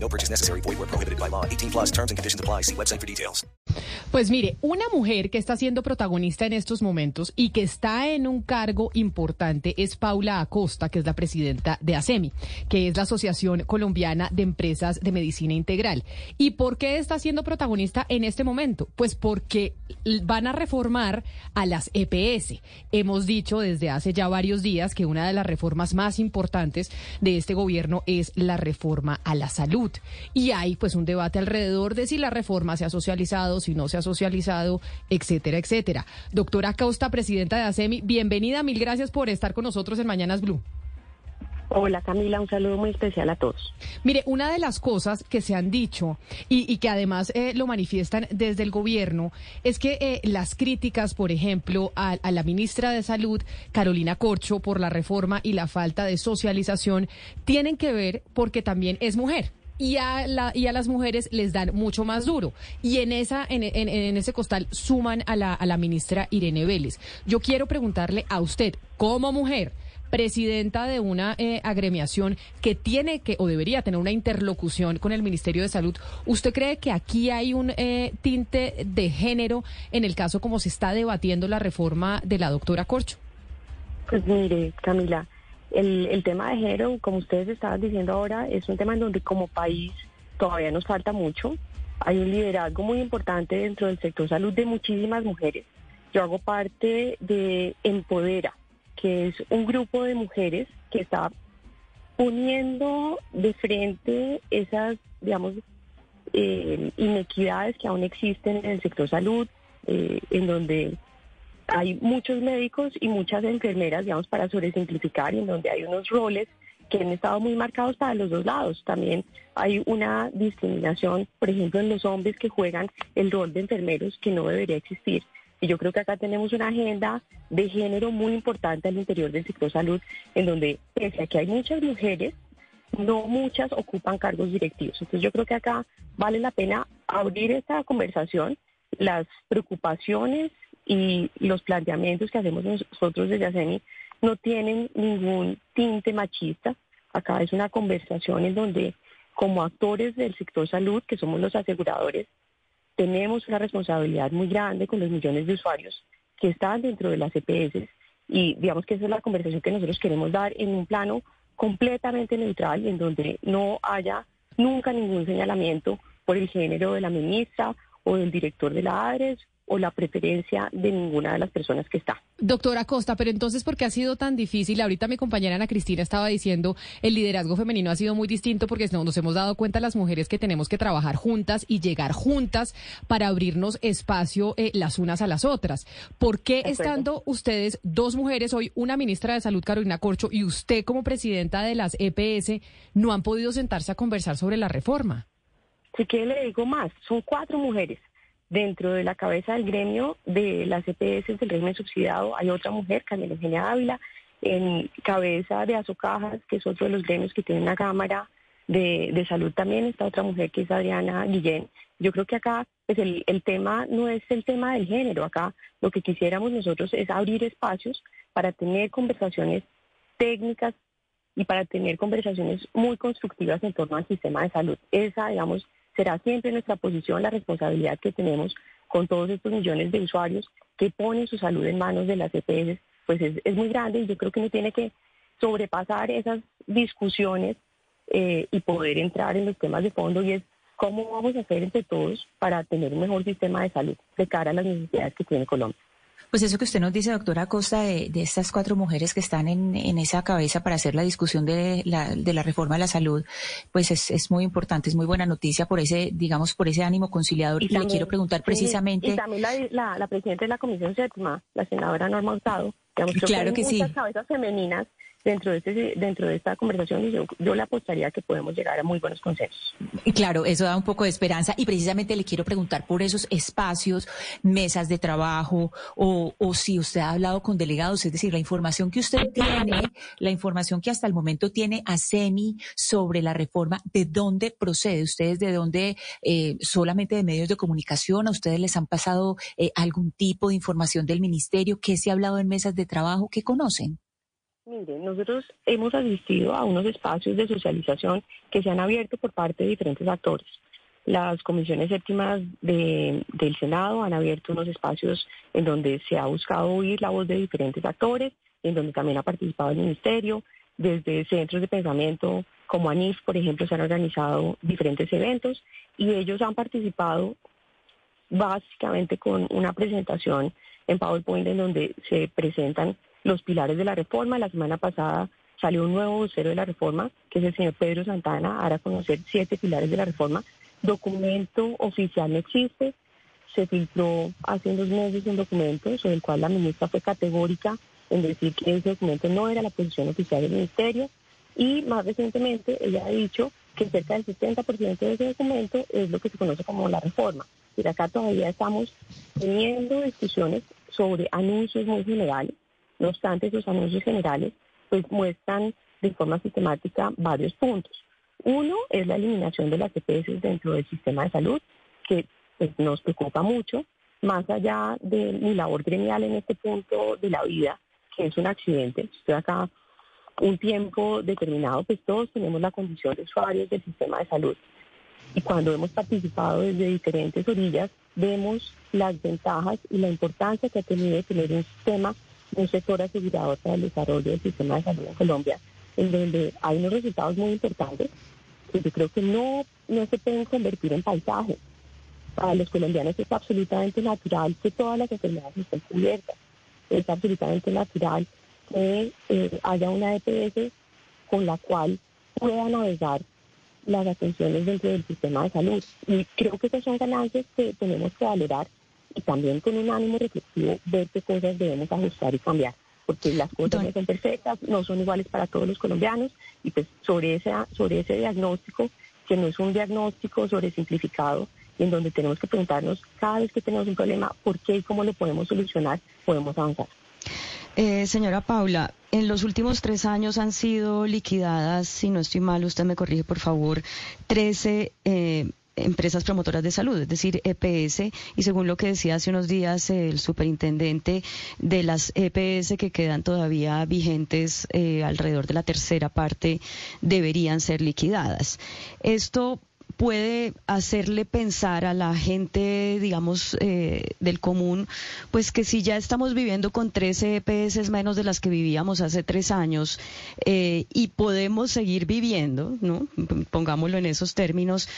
No purchase necessary. Void where prohibited by law. 18 plus terms and conditions apply. See website for details. Pues mire, una mujer que está siendo protagonista en estos momentos y que está en un cargo importante es Paula Acosta, que es la presidenta de ASEMI, que es la Asociación Colombiana de Empresas de Medicina Integral. ¿Y por qué está siendo protagonista en este momento? Pues porque van a reformar a las EPS. Hemos dicho desde hace ya varios días que una de las reformas más importantes de este gobierno es la reforma a la salud. Y hay pues un debate alrededor de si la reforma se ha socializado, si no se ha socializado, etcétera, etcétera. Doctora Costa, presidenta de ASEMI, bienvenida, mil gracias por estar con nosotros en Mañanas Blue. Hola Camila, un saludo muy especial a todos. Mire, una de las cosas que se han dicho y, que además eh, lo manifiestan desde el gobierno es que eh, las críticas, por ejemplo, a, a, la ministra de Salud, Carolina Corcho, por la reforma y la falta de socialización, tienen que ver porque también es mujer y a, la, y a las mujeres les dan mucho más duro. Y en, esa, en, ese costal suman a la, a la ministra Irene Vélez. Yo quiero preguntarle a usted, como mujer, presidenta de una eh, agremiación que tiene que o debería tener una interlocución con el Ministerio de Salud, ¿usted cree que aquí hay un eh, tinte de género en el caso como se está debatiendo la reforma de la doctora Corcho? Pues mire, Camila, el, tema de género, como ustedes estaban diciendo ahora, es un tema en donde como país todavía nos falta mucho. Hay un liderazgo muy importante dentro del sector salud de muchísimas mujeres. Yo hago parte de Empodera, que es un grupo de mujeres que está poniendo de frente esas, digamos, eh, inequidades que aún existen en el sector salud, eh, en donde hay muchos médicos y muchas enfermeras, digamos, para sobresimplificar, en donde hay unos roles que han estado muy marcados para los dos lados. También hay una discriminación, por ejemplo, en los hombres que juegan el rol de enfermeros que no debería existir. Y yo creo que acá tenemos una agenda de género muy importante al interior del sector salud, en donde, pese a que hay muchas mujeres, no muchas ocupan cargos directivos. Entonces yo creo que acá vale la pena abrir esta conversación, las preocupaciones y los planteamientos que hacemos nosotros desde ASEMI no tienen ningún tinte machista. Acá es una conversación en donde como actores del sector salud, que somos los aseguradores, tenemos una responsabilidad muy grande con los millones de usuarios que están dentro de las EPS y digamos que esa es la conversación que nosotros queremos dar en un plano completamente neutral en donde no haya nunca ningún señalamiento por el género de la ministra o del director de la ADRES o la preferencia de ninguna de las personas que está. Doctora Costa, pero entonces, ¿por qué ha sido tan difícil? Ahorita mi compañera Ana Cristina estaba diciendo, el liderazgo femenino ha sido muy distinto porque nos hemos dado cuenta las mujeres que tenemos que trabajar juntas y llegar juntas para abrirnos espacio eh, las unas a las otras. ¿Por qué estando ustedes, dos mujeres, hoy una ministra de Salud, Carolina Corcho, y usted como presidenta de las EPS, no han podido sentarse a conversar sobre la reforma? Sí que le digo más, son cuatro mujeres Dentro de la cabeza del gremio de las EPS del régimen subsidiado hay otra mujer, Camila Eugenia Ávila, en cabeza de Azocajas, que es otro de los gremios que tiene una cámara de, salud también, está otra mujer que es Adriana Guillén. Yo creo que acá pues el, el tema no es el tema del género, acá lo que quisiéramos nosotros es abrir espacios para tener conversaciones técnicas y para tener conversaciones muy constructivas en torno al sistema de salud. Esa, digamos, será siempre nuestra posición la responsabilidad que tenemos con todos estos millones de usuarios que ponen su salud en manos de las EPS, pues es, muy grande y yo creo que uno tiene que sobrepasar esas discusiones eh, y poder entrar en los temas de fondo y es cómo vamos a hacer entre todos para tener un mejor sistema de salud de cara a las necesidades que tiene Colombia. Pues eso que usted nos dice, doctora Costa, de, estas cuatro mujeres que están en, esa cabeza para hacer la discusión de la, de la reforma de la salud, pues es, muy importante, es muy buena noticia por ese, digamos, por ese ánimo conciliador. Y, le quiero preguntar precisamente. Y también la, la, presidenta de la Comisión Séptima, la senadora Norma Hurtado, digamos, claro que, muchas cabezas femeninas dentro de, este, dentro de esta conversación yo, yo le apostaría que podemos llegar a muy buenos consensos. Claro, eso da un poco de esperanza y precisamente le quiero preguntar por esos espacios, mesas de trabajo o, o si usted ha hablado con delegados, es decir, la información que usted tiene, la información que hasta el momento tiene a SEMI sobre la reforma, ¿de dónde procede? ¿Ustedes de dónde, eh, solamente de medios de comunicación, a ustedes les han pasado eh, algún tipo de información del ministerio? ¿Qué se ha hablado en mesas de trabajo? ¿Qué conocen? Mire, nosotros hemos asistido a unos espacios de socialización que se han abierto por parte de diferentes actores. Las comisiones séptimas del Senado han abierto unos espacios en donde se ha buscado oír la voz de diferentes actores, en donde también ha participado el Ministerio. Desde centros de pensamiento como ANIF, por ejemplo, se han organizado diferentes eventos y ellos han participado básicamente con una presentación en PowerPoint en donde se presentan los pilares de la reforma. La semana pasada salió un nuevo vocero de la reforma, que es el señor Pedro Santana, hará conocer siete pilares de la reforma. Documento oficial no existe. Se filtró hace unos meses un documento sobre el cual la ministra fue categórica en decir que ese documento no era la posición oficial del ministerio. Y más recientemente ella ha dicho que cerca del 70% de ese documento es lo que se conoce como la reforma. Y acá todavía estamos teniendo discusiones sobre anuncios muy generales no obstante, esos anuncios generales pues muestran de forma sistemática varios puntos. Uno es la eliminación de las EPS dentro del sistema de salud, que pues, nos preocupa mucho, más allá de mi labor gremial en este punto de la vida, que es un accidente. Estoy acá un tiempo determinado, pues todos tenemos la condición de usuarios del sistema de salud. Y cuando hemos participado desde diferentes orillas, vemos las ventajas y la importancia que ha tenido tener un sistema un sector asegurador para el desarrollo del sistema de salud en Colombia, en donde hay unos resultados muy importantes que yo creo que no, no se pueden convertir en paisaje. Para los colombianos es absolutamente natural que todas las enfermedades estén cubiertas. Es absolutamente natural que eh, haya una EPS con la cual pueda navegar las atenciones dentro del sistema de salud. Y creo que esas son ganancias que tenemos que valorar y también con un ánimo reflexivo ver qué cosas debemos ajustar y cambiar, porque las cosas no son perfectas, no son iguales para todos los colombianos y pues sobre ese, sobre ese diagnóstico, que no es un diagnóstico sobre simplificado, y en donde tenemos que preguntarnos cada vez que tenemos un problema, por qué y cómo lo podemos solucionar, podemos avanzar. Eh, señora Paula, en los últimos tres años han sido liquidadas, si no estoy mal, usted me corrige por favor, 13 eh, empresas promotoras de salud, es decir, EPS, y según lo que decía hace unos días el superintendente de las EPS que quedan todavía vigentes, eh, alrededor de la tercera parte, deberían ser liquidadas. Esto puede hacerle pensar a la gente, digamos, eh, del común, pues que si ya estamos viviendo con 13 EPS menos de las que vivíamos hace tres años eh, y podemos seguir viviendo, ¿no? Pongámoslo en esos términos,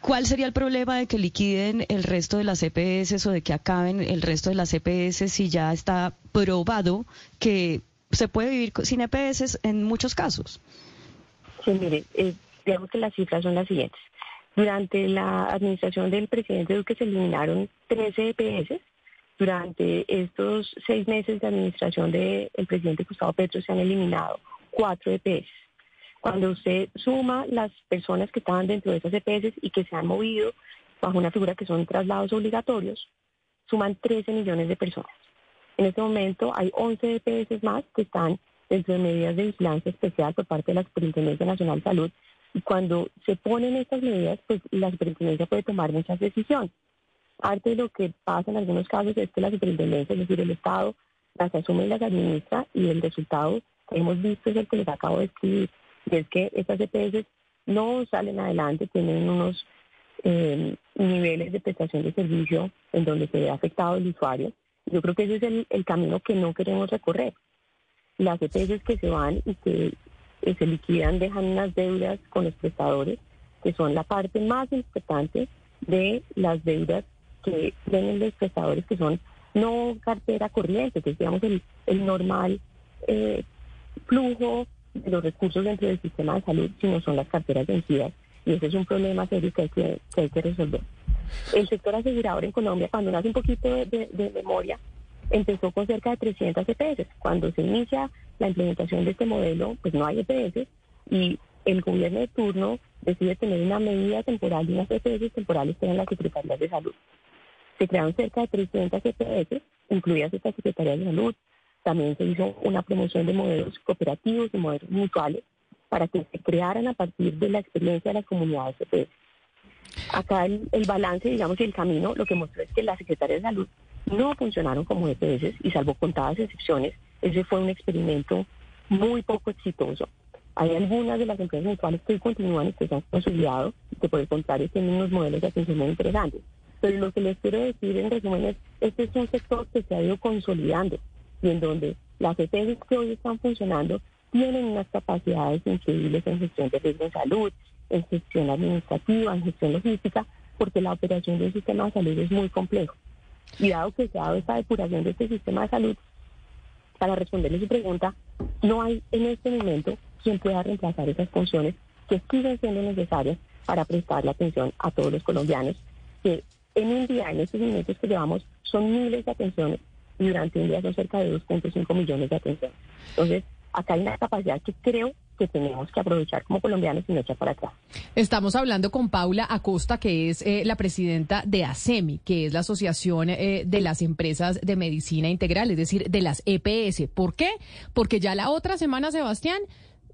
¿Cuál sería el problema de que liquiden el resto de las EPS o de que acaben el resto de las EPS si ya está probado que se puede vivir sin EPS en muchos casos? Sí, mire, eh, digamos que las cifras son las siguientes. Durante la administración del presidente Duque se eliminaron 13 EPS. Durante estos seis meses de administración del presidente Gustavo Petro se han eliminado cuatro EPS. Cuando usted suma las personas que estaban dentro de esas EPS y que se han movido bajo una figura que son traslados obligatorios, suman 13 millones de personas. En este momento hay 11 EPS más que están dentro de medidas de vigilancia especial por parte de la Superintendencia Nacional de Salud. Y cuando se ponen estas medidas, pues la Superintendencia puede tomar muchas decisiones. Parte de lo que pasa en algunos casos es que la Superintendencia, es decir, el Estado, las asume y las administra y el resultado que hemos visto es el que les acabo de escribir y es que estas EPS no salen adelante, tienen unos eh, niveles de prestación de servicio en donde se ve afectado el usuario. Yo creo que ese es el, camino que no queremos recorrer. Las EPS que se van y que se liquidan dejan unas deudas con los prestadores, que son la parte más importante de las deudas que tienen los prestadores, que son no cartera corriente, que es digamos el, normal eh, flujo de los recursos dentro del sistema de salud, sino son las carteras vencidas. Y ese es un problema serio que hay que, hay que resolver. El sector asegurador en Colombia, cuando uno hace un poquito de, memoria, empezó con cerca de 300 EPS. Cuando se inicia la implementación de este modelo, pues no hay EPS y el gobierno de turno decide tener una medida temporal y unas EPS temporales que eran las secretarías de salud. Se crearon cerca de 300 EPS, incluidas estas secretarías de salud. También se hizo una promoción de modelos cooperativos y modelos mutuales para que se crearan a partir de la experiencia de las comunidades EPS. Acá el, balance, digamos, el camino lo que mostró es que las secretarias de salud no funcionaron como EPS y salvo contadas excepciones, ese fue un experimento muy poco exitoso. Hay algunas de las empresas mutuales que continúan y que se han consolidado y que por el contrario tienen unos modelos de atención muy interesantes. Pero lo que les quiero decir en resumen es, este es un sector que se ha ido consolidando y en donde las EPS que hoy están funcionando tienen unas capacidades increíbles en gestión de riesgo en salud, en gestión administrativa, en gestión logística, porque la operación del sistema de salud es muy complejo. Y dado que se ha dado esta depuración de este sistema de salud, para responderle su pregunta, no hay en este momento quien pueda reemplazar esas funciones que siguen siendo necesarias para prestarle atención a todos los colombianos, que en un día, en estos minutos que llevamos, son miles de atenciones y durante un día son cerca de 2.5 millones de atenciones. Entonces, acá hay una capacidad que creo que tenemos que aprovechar como colombianos y no echar para atrás. Estamos hablando con Paula Acosta, que es eh, la presidenta de ASEMI, que es la Asociación eh, de las Empresas de Medicina Integral, es decir, de las EPS. ¿Por qué? Porque ya la otra semana, Sebastián,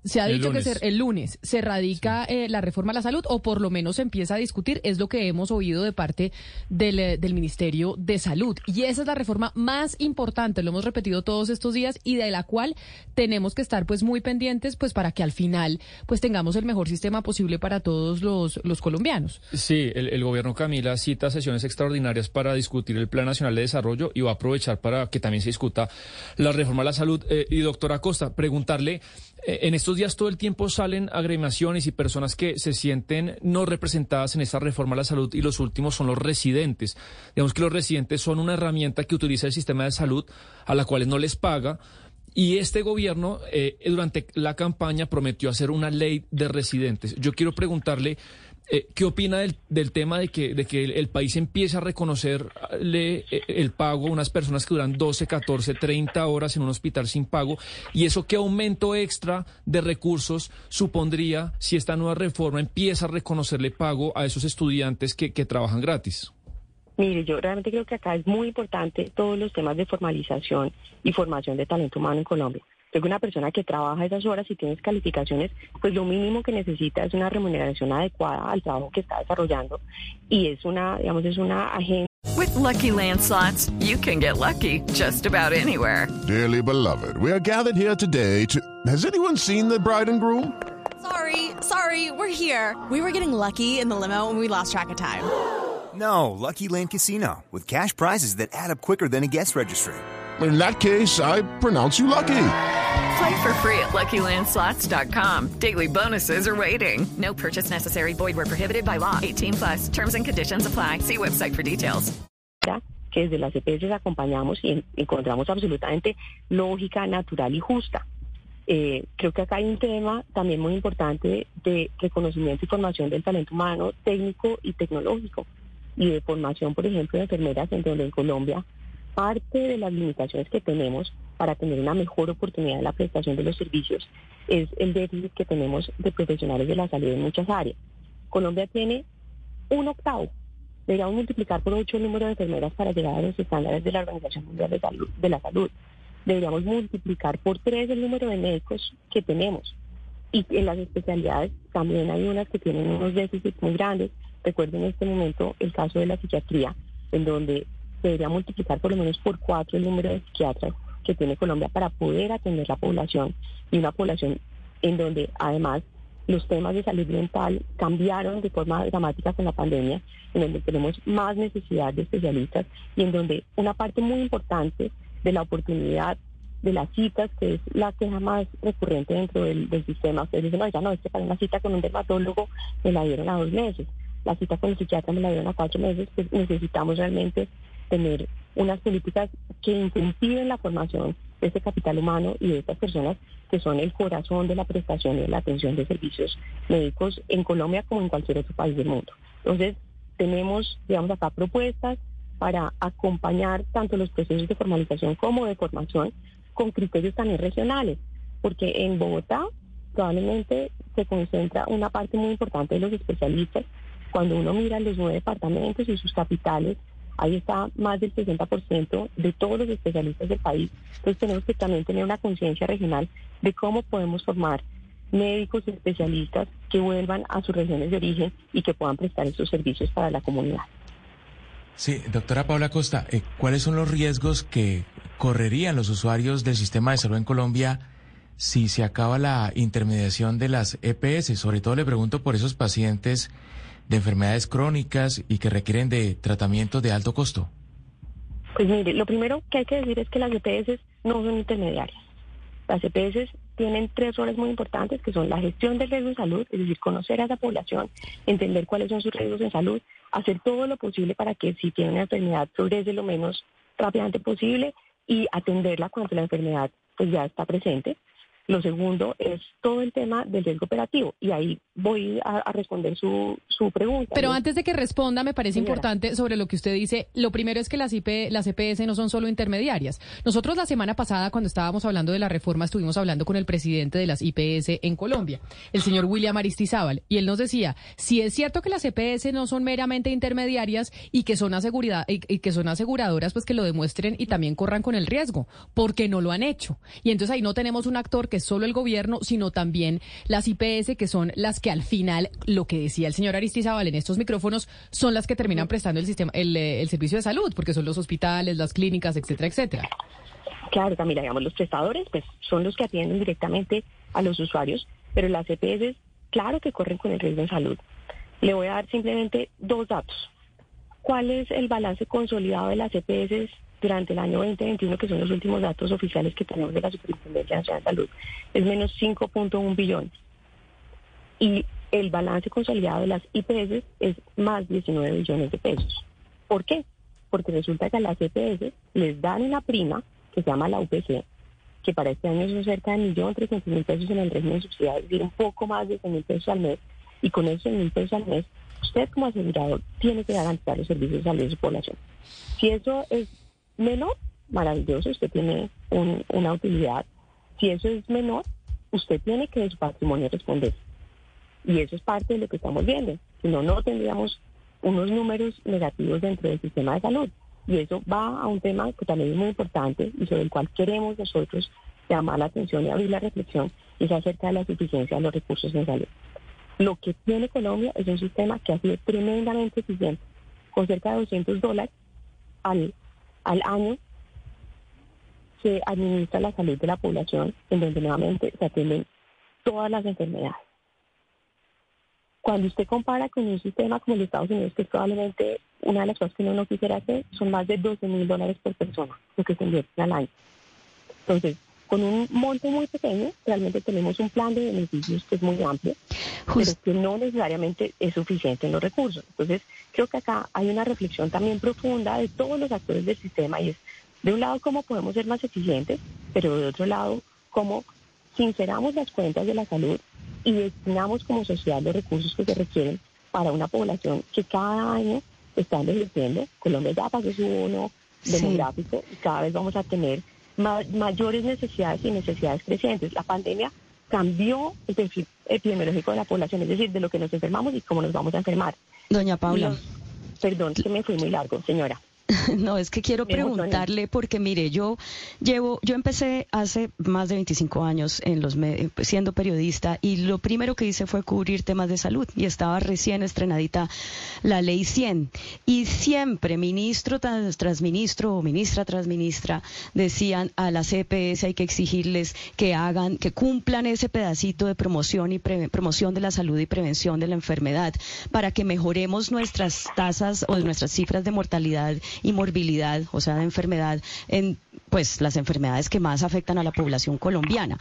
se ha dicho que el lunes se radica eh, la reforma a la salud o por lo menos se empieza a discutir, es lo que hemos oído de parte del, eh, del, Ministerio de Salud. Y esa es la reforma más importante, lo hemos repetido todos estos días y de la cual tenemos que estar pues muy pendientes pues para que al final pues tengamos el mejor sistema posible para todos los, los colombianos. Sí, el, gobierno Camila cita sesiones extraordinarias para discutir el Plan Nacional de Desarrollo y va a aprovechar para que también se discuta la reforma a la salud. Eh, y doctora Costa, preguntarle en estos días todo el tiempo salen agremiaciones y personas que se sienten no representadas en esta reforma a la salud y los últimos son los residentes. Digamos que los residentes son una herramienta que utiliza el sistema de salud a la cual no les paga. Y este gobierno eh, durante la campaña prometió hacer una ley de residentes. Yo quiero preguntarle eh, ¿Qué opina del, tema de que, de que el, país empiece a reconocerle eh, el pago a unas personas que duran 12, 14, 30 horas en un hospital sin pago? ¿Y eso qué aumento extra de recursos supondría si esta nueva reforma empieza a reconocerle pago a esos estudiantes que, que trabajan gratis? Mire, yo realmente creo que acá es muy importante todos los temas de formalización y formación de talento humano en Colombia. Creo que una persona que trabaja esas horas y tienes calificaciones, pues lo mínimo que necesita es una remuneración adecuada al trabajo que está desarrollando y es una, digamos, es una agenda. With lucky landslots, you can get lucky just about anywhere. Dearly beloved, we are gathered here today to. Has anyone seen the bride and groom? Sorry, sorry, we're here. We were getting lucky in the limo and we lost track of time. No, Lucky Land Casino with cash prizes that add up quicker than a guest registry. In that case, I pronounce you lucky. Play for free at LuckyLandSlots.com. Daily bonuses are waiting. No purchase necessary. Void were prohibited by law. 18 plus. Terms and conditions apply. See website for details. Que desde las EPS acompañamos y encontramos absolutamente lógica, natural y justa. Eh, creo que acá hay un tema también muy importante de reconocimiento y formación del talento humano, técnico y tecnológico, y de formación, por ejemplo, de enfermeras, en donde en Colombia parte de las limitaciones que tenemos para tener una mejor oportunidad de la prestación de los servicios es el déficit que tenemos de profesionales de la salud en muchas áreas. Colombia tiene un octavo. Deberíamos multiplicar por ocho el número de enfermeras para llegar a los estándares de la Organización Mundial de, salud, de la Salud. Deberíamos multiplicar por tres el número de médicos que tenemos. Y en las especialidades también hay unas que tienen unos déficits muy grandes. Recuerden en este momento el caso de la psiquiatría, en donde debería multiplicar por lo menos por cuatro el número de psiquiatras que tiene Colombia para poder atender la población y una población en donde además los temas de salud mental cambiaron de forma dramática con la pandemia, en donde tenemos más necesidad de especialistas y en donde una parte muy importante de la oportunidad de las citas, que es la queja más recurrente dentro del, sistema, ustedes dicen, oiga, no, es que para una cita con un dermatólogo me la dieron a dos meses, la cita con el psiquiatra me la dieron a cuatro meses, pues necesitamos realmente tener unas políticas que incentiven la formación de este capital humano y de estas personas que son el corazón de la prestación y de la atención de servicios médicos en Colombia como en cualquier otro país del mundo. Entonces, tenemos, digamos, acá propuestas para acompañar tanto los procesos de formalización como de formación con criterios también regionales. porque en Bogotá probablemente se concentra una parte muy importante de los especialistas. Cuando uno mira los nueve departamentos y sus capitales, ahí está más del 60% de todos los especialistas del país. Entonces tenemos que también tener una conciencia regional de cómo podemos formar médicos especialistas que vuelvan a sus regiones de origen y que puedan prestar estos servicios para la comunidad. Sí, doctora Paula Costa, eh, ¿cuáles son los riesgos que correrían los usuarios del sistema de salud en Colombia si se acaba la intermediación de las EPS? Sobre todo le pregunto por esos pacientes de enfermedades crónicas y que requieren de tratamiento de alto costo. Pues mire, lo primero que hay que decir es que las EPS no son intermediarias. Las EPS tienen tres roles muy importantes, que son la gestión del riesgo en salud, es decir, conocer a esa población, entender cuáles son sus riesgos en salud, hacer todo lo posible para que si tiene una enfermedad progrese lo menos rápidamente posible y atenderla cuando la enfermedad pues ya está presente. Lo segundo es todo el tema del riesgo operativo y ahí voy a, responder su, su, pregunta. Pero antes de que responda, me parece importante sobre lo que usted dice. Lo primero es que las, IP, las EPS no son solo intermediarias. Nosotros la semana pasada, cuando estábamos hablando de la reforma, estuvimos hablando con el presidente de las IPS en Colombia, el señor William Aristizábal, y él nos decía, si es cierto que las EPS no son meramente intermediarias y que son, asegurada, y, y que son aseguradoras, pues que lo demuestren y también corran con el riesgo, porque no lo han hecho. Y entonces ahí no tenemos un actor que es solo el gobierno, sino también las IPS, que son las que al final, lo que decía el señor Aristizábal en estos micrófonos, son las que terminan prestando el sistema, el, eh, el servicio de salud, porque son los hospitales, las clínicas, etcétera, etcétera. Claro, Camila, digamos, los prestadores pues son los que atienden directamente a los usuarios, pero las EPS, claro que corren con el riesgo de salud. Le voy a dar simplemente dos datos. ¿Cuál es el balance consolidado de las EPS durante el año 2021, que son los últimos datos oficiales que tenemos de la Superintendencia Nacional de Salud, es menos 5.1 billones. Y el balance consolidado de las IPS es más 19 billones de pesos. ¿Por qué? Porque resulta que a las IPS les dan una prima que se llama la UPC, que para este año son cerca de 1.300.000 pesos en el régimen subsidiado, es decir, un poco más de 100.000 pesos al mes. Y con esos 100.000 pesos al mes, usted como asegurador tiene que garantizar los servicios de salud de su población. Si eso es menor, maravilloso, usted tiene una utilidad. Si eso es menor, usted tiene que de su patrimonio responder. Y eso es parte de lo que estamos viendo. Si no, no tendríamos unos números negativos dentro del sistema de salud. Y eso va a un tema que también es muy importante y sobre el cual queremos nosotros llamar la atención y abrir la reflexión, y es acerca de la suficiencia de los recursos en salud. Lo que tiene Colombia es un sistema que ha sido tremendamente eficiente, con cerca de 200 dólares al al año se administra la salud de la población, en donde nuevamente se atienden todas las enfermedades. Cuando usted compara con un sistema como el de Estados Unidos, que probablemente una de las cosas que uno no quisiera hacer, son más de 12 mil dólares por persona lo que se invierte al año. Entonces, con un monto muy pequeño, realmente tenemos un plan de beneficios que es muy amplio, pero que no necesariamente es suficiente en los recursos. Entonces, creo que acá hay una reflexión también profunda de todos los actores del sistema y es, de un lado, cómo podemos ser más eficientes, pero de otro lado, cómo sinceramos las cuentas de la salud y destinamos como sociedad los recursos que se requieren para una población que cada año está envejeciendo. Colombia ya pasó su uno demográfico y cada vez vamos a tener mayores necesidades y necesidades crecientes. La pandemia cambió el perfil epidemiológico de la población, es decir, de lo que nos enfermamos y cómo nos vamos a enfermar. Doña Paula. perdón, que me fui muy largo, señora. No, es que quiero preguntarle porque mire, yo llevo, yo empecé hace más de 25 años en los siendo periodista y lo primero que hice fue cubrir temas de salud y estaba recién estrenadita la ley 100 y siempre ministro tras, ministro o ministra tras ministra decían a las CPS hay que exigirles que hagan, que cumplan ese pedacito de promoción y promoción de la salud y prevención de la enfermedad para que mejoremos nuestras tasas o nuestras cifras de mortalidad y morbilidad, o sea, de enfermedad, en pues las enfermedades que más afectan a la población colombiana.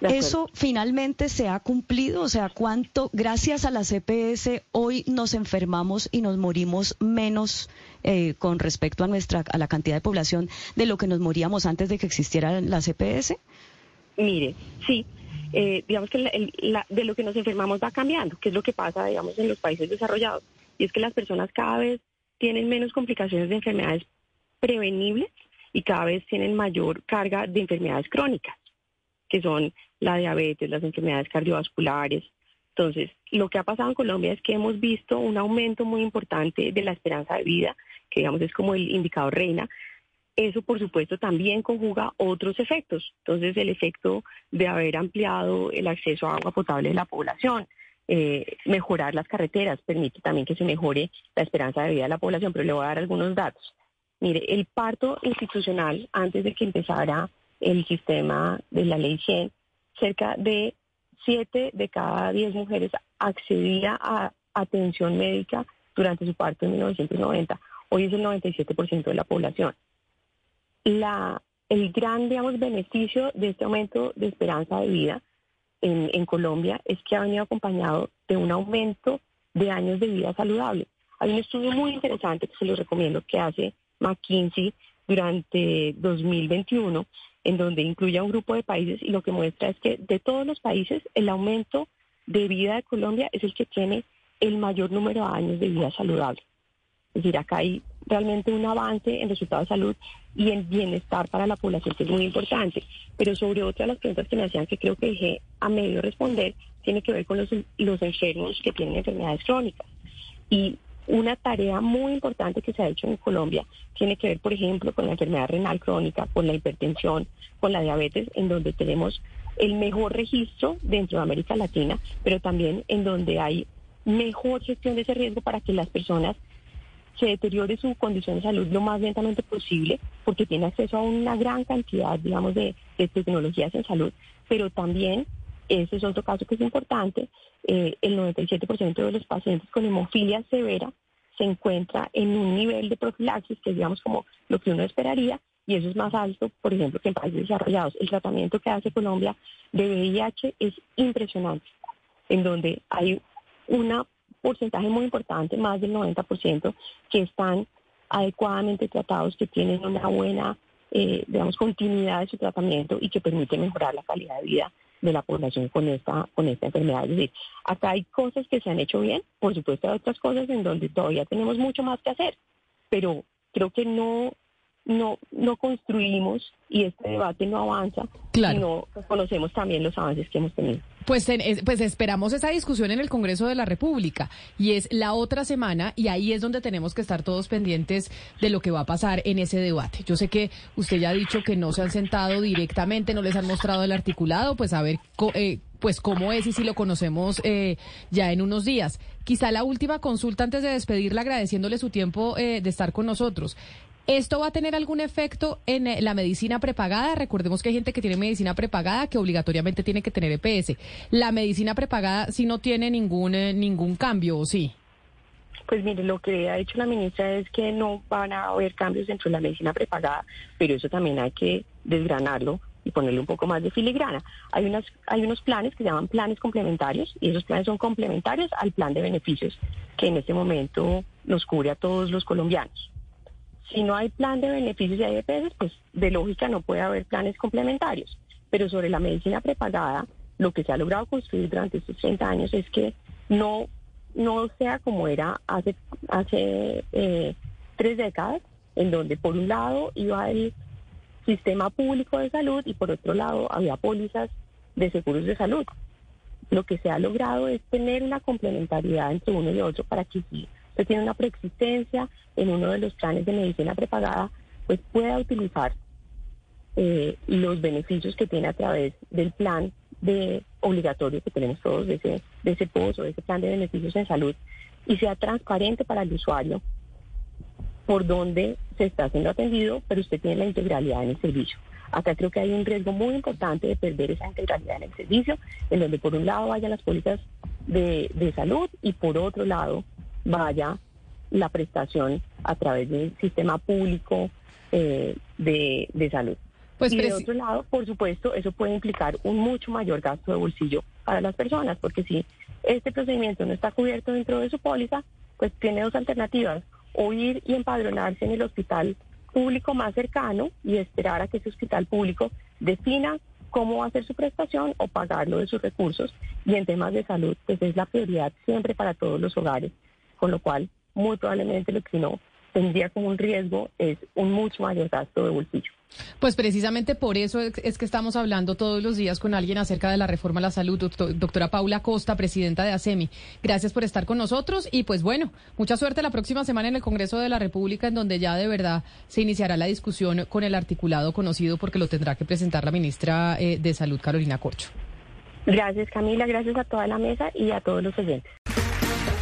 ¿Eso finalmente se ha cumplido? O sea, ¿cuánto, gracias a la CPS, hoy nos enfermamos y nos morimos menos eh, con respecto a, nuestra, a la cantidad de población de lo que nos moríamos antes de que existiera la CPS? Mire, sí, eh, digamos que de lo que nos enfermamos va cambiando, que es lo que pasa, digamos, en los países desarrollados. Y es que las personas cada vez tienen menos complicaciones de enfermedades prevenibles y cada vez tienen mayor carga de enfermedades crónicas. que son la diabetes, las enfermedades cardiovasculares. Entonces, lo que ha pasado en Colombia es que hemos visto un aumento muy importante de la esperanza de vida, que digamos es como el indicador reina. Eso, por supuesto, también conjuga otros efectos. Entonces, el efecto de haber ampliado el acceso a agua potable de la población, eh, mejorar las carreteras, permite también que se mejore la esperanza de vida de la población, pero le voy a dar algunos datos. Mire, el parto institucional, antes de que empezara el sistema de la ley 100, cerca de 7 de cada 10 mujeres accedía a atención médica durante su parto en 1990. Hoy es el 97% de la población. La, el gran, digamos, beneficio de este aumento de esperanza de vida en, en Colombia es que ha venido acompañado de un aumento de años de vida saludable. Hay un estudio muy interesante que se lo recomiendo que hace McKinsey durante 2021, en donde incluye a un grupo de países y lo que muestra es que de todos los países el aumento de vida de Colombia es el que tiene el mayor número de años de vida saludable. Es decir, acá hay realmente un avance en resultados de salud y en bienestar para la población, que es muy importante. Pero sobre otra de las preguntas que me hacían, que creo que dejé a medio responder, tiene que ver con los, los enfermos que tienen enfermedades crónicas. Y una tarea muy importante que se ha hecho en Colombia tiene que ver, por ejemplo, con la enfermedad renal crónica, con la hipertensión, con la diabetes, en donde tenemos el mejor registro dentro de América Latina, pero también en donde hay mejor gestión de ese riesgo para que las personas se deteriore su condición de salud lo más lentamente posible, porque tiene acceso a una gran cantidad, digamos, de, tecnologías en salud, pero también, ese es otro caso que es importante, eh, el 97% de los pacientes con hemofilia severa se encuentra en un nivel de profilaxis que es, digamos, como lo que uno esperaría, y eso es más alto, por ejemplo, que en países desarrollados. El tratamiento que hace Colombia de VIH es impresionante, en donde hay un porcentaje muy importante, más del 90%, que están adecuadamente tratados, que tienen una buena, eh, digamos, continuidad de su tratamiento y que permite mejorar la calidad de vida de la población con esta, con esta enfermedad. Es decir, acá hay cosas que se han hecho bien, por supuesto hay otras cosas en donde todavía tenemos mucho más que hacer, pero creo que no, no, no construimos y este debate no avanza claro. si no conocemos también los avances que hemos tenido. Pues, pues esperamos esa discusión en el Congreso de la República y es la otra semana y ahí es donde tenemos que estar todos pendientes de lo que va a pasar en ese debate. Yo sé que usted ya ha dicho que no se han sentado directamente, no les han mostrado el articulado, pues a ver eh, pues cómo es y si lo conocemos eh, ya en unos días. Quizá la última consulta antes de despedirla agradeciéndole su tiempo eh, de estar con nosotros. ¿Esto va a tener algún efecto en eh, la medicina prepagada? Recordemos que hay gente que tiene medicina prepagada que obligatoriamente tiene que tener EPS. ¿La medicina prepagada sí no tiene ningún, eh, ningún cambio o sí? Pues mire, lo que ha dicho la ministra es que no van a haber cambios dentro de la medicina prepagada, pero eso también hay que desgranarlo y ponerle un poco más de filigrana. Hay, unas, hay unos planes que se llaman planes complementarios y esos planes son complementarios al plan de beneficios que en este momento nos cubre a todos los colombianos. Si no hay plan de beneficios y hay EPS, pues de lógica no puede haber planes complementarios. Pero sobre la medicina prepagada, lo que se ha logrado construir durante estos 30 años es que no, no sea como era hace, hace eh, tres décadas, en donde por un lado iba el sistema público de salud y por otro lado había pólizas de seguros de salud. Lo que se ha logrado es tener una complementariedad entre uno y otro para que si usted tiene una preexistencia en uno de los planes de medicina prepagada, pues pueda utilizar eh, los beneficios que tiene a través del plan de obligatorio que tenemos todos de ese, de ese POS de ese plan de beneficios en salud y sea transparente para el usuario por dónde se está siendo atendido, pero usted tiene la integralidad en el servicio. Acá creo que hay un riesgo muy importante de perder esa integralidad en el servicio, en donde por un lado vayan las pólizas de, de salud y por otro lado vaya la prestación a través del sistema público eh, de, de, salud. Pues y de otro lado, por supuesto, eso puede implicar un mucho mayor gasto de bolsillo para las personas, porque si este procedimiento no está cubierto dentro de su póliza, pues tiene dos alternativas, o ir y empadronarse en el hospital público más cercano y esperar a que ese hospital público defina cómo va a ser su prestación o pagarlo de sus recursos. Y en temas de salud, pues es la prioridad siempre para todos los hogares con lo cual muy probablemente lo que no tendría como un riesgo es un mucho mayor gasto de bolsillo. Pues precisamente por eso es que estamos hablando todos los días con alguien acerca de la reforma a la salud, doctora Paula Costa, presidenta de ASEMI. Gracias por estar con nosotros y pues bueno, mucha suerte la próxima semana en el Congreso de la República en donde ya de verdad se iniciará la discusión con el articulado conocido porque lo tendrá que presentar la ministra eh, de Salud, Carolina Corcho. Gracias Camila, gracias a toda la mesa y a todos los oyentes.